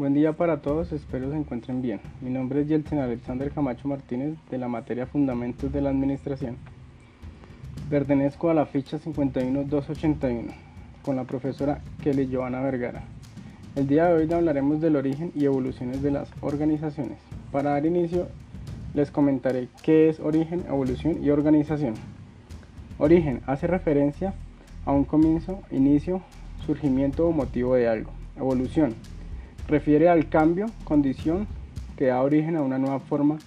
Buen día para todos, espero se encuentren bien. Mi nombre es Yeltsin Alexander Camacho Martínez de la materia Fundamentos de la Administración. Pertenezco a la ficha 51281 con la profesora Kelly Joana Vergara. El día de hoy hablaremos del origen y evoluciones de las organizaciones. Para dar inicio, les comentaré qué es origen, evolución y organización. Origen hace referencia a un comienzo, inicio, surgimiento o motivo de algo. Evolución refiere al cambio, condición que da origen a una nueva forma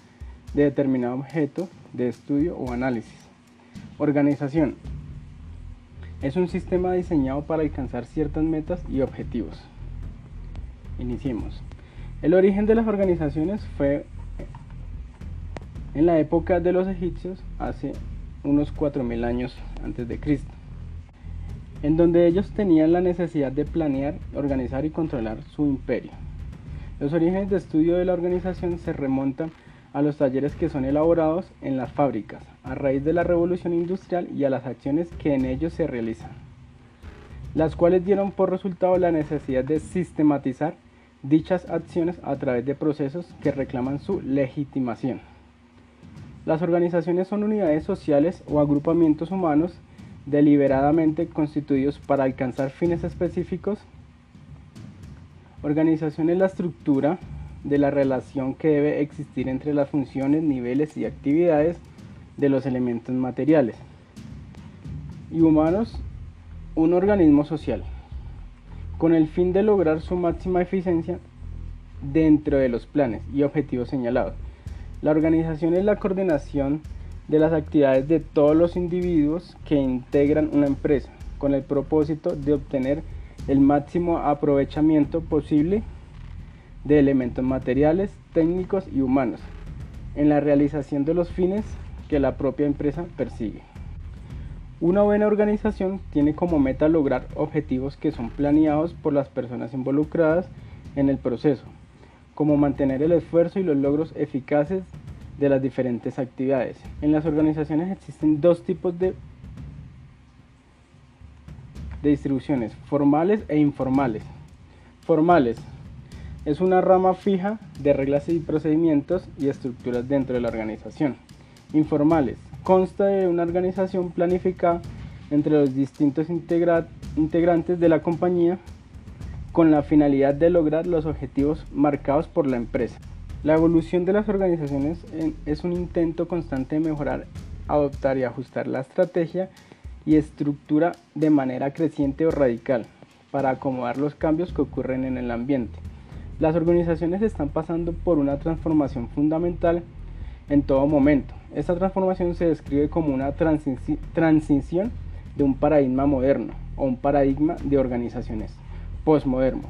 de determinado objeto de estudio o análisis. Organización es un sistema diseñado para alcanzar ciertas metas y objetivos. Iniciemos. El origen de las organizaciones fue en la época de los egipcios, hace unos 4.000 años antes de Cristo en donde ellos tenían la necesidad de planear, organizar y controlar su imperio. Los orígenes de estudio de la organización se remontan a los talleres que son elaborados en las fábricas, a raíz de la revolución industrial y a las acciones que en ellos se realizan, las cuales dieron por resultado la necesidad de sistematizar dichas acciones a través de procesos que reclaman su legitimación. Las organizaciones son unidades sociales o agrupamientos humanos deliberadamente constituidos para alcanzar fines específicos. Organización es la estructura de la relación que debe existir entre las funciones, niveles y actividades de los elementos materiales. Y humanos, un organismo social, con el fin de lograr su máxima eficiencia dentro de los planes y objetivos señalados. La organización es la coordinación de las actividades de todos los individuos que integran una empresa, con el propósito de obtener el máximo aprovechamiento posible de elementos materiales, técnicos y humanos en la realización de los fines que la propia empresa persigue. Una buena organización tiene como meta lograr objetivos que son planeados por las personas involucradas en el proceso, como mantener el esfuerzo y los logros eficaces de las diferentes actividades. En las organizaciones existen dos tipos de, de distribuciones, formales e informales. Formales es una rama fija de reglas y procedimientos y estructuras dentro de la organización. Informales consta de una organización planificada entre los distintos integrantes de la compañía con la finalidad de lograr los objetivos marcados por la empresa. La evolución de las organizaciones es un intento constante de mejorar, adoptar y ajustar la estrategia y estructura de manera creciente o radical para acomodar los cambios que ocurren en el ambiente. Las organizaciones están pasando por una transformación fundamental en todo momento. Esta transformación se describe como una transición de un paradigma moderno o un paradigma de organizaciones postmoderno,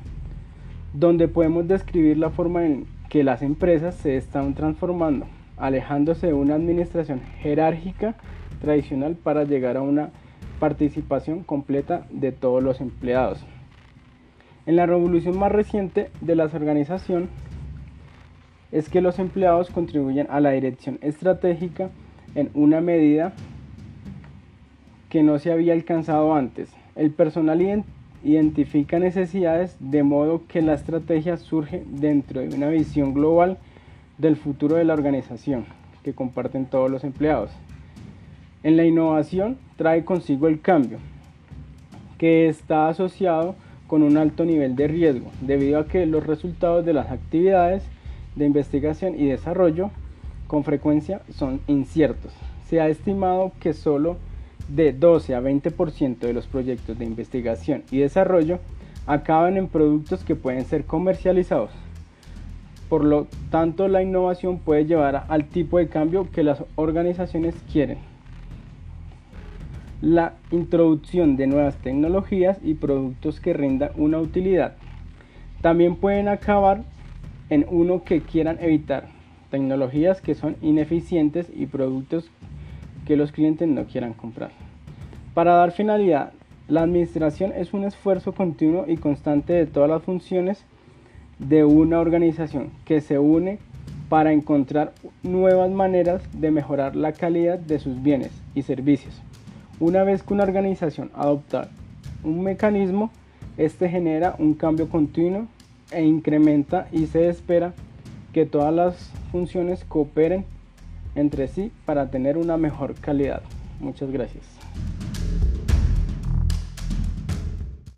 donde podemos describir la forma en que las empresas se están transformando, alejándose de una administración jerárquica tradicional para llegar a una participación completa de todos los empleados. En la revolución más reciente de las organizaciones es que los empleados contribuyen a la dirección estratégica en una medida que no se había alcanzado antes. El personal identifica necesidades de modo que la estrategia surge dentro de una visión global del futuro de la organización que comparten todos los empleados. En la innovación trae consigo el cambio, que está asociado con un alto nivel de riesgo, debido a que los resultados de las actividades de investigación y desarrollo con frecuencia son inciertos. Se ha estimado que solo de 12 a 20% de los proyectos de investigación y desarrollo acaban en productos que pueden ser comercializados. Por lo tanto, la innovación puede llevar al tipo de cambio que las organizaciones quieren. La introducción de nuevas tecnologías y productos que rindan una utilidad. También pueden acabar en uno que quieran evitar tecnologías que son ineficientes y productos que los clientes no quieran comprar. Para dar finalidad, la administración es un esfuerzo continuo y constante de todas las funciones de una organización que se une para encontrar nuevas maneras de mejorar la calidad de sus bienes y servicios. Una vez que una organización adopta un mecanismo, este genera un cambio continuo e incrementa y se espera que todas las funciones cooperen entre sí para tener una mejor calidad. Muchas gracias.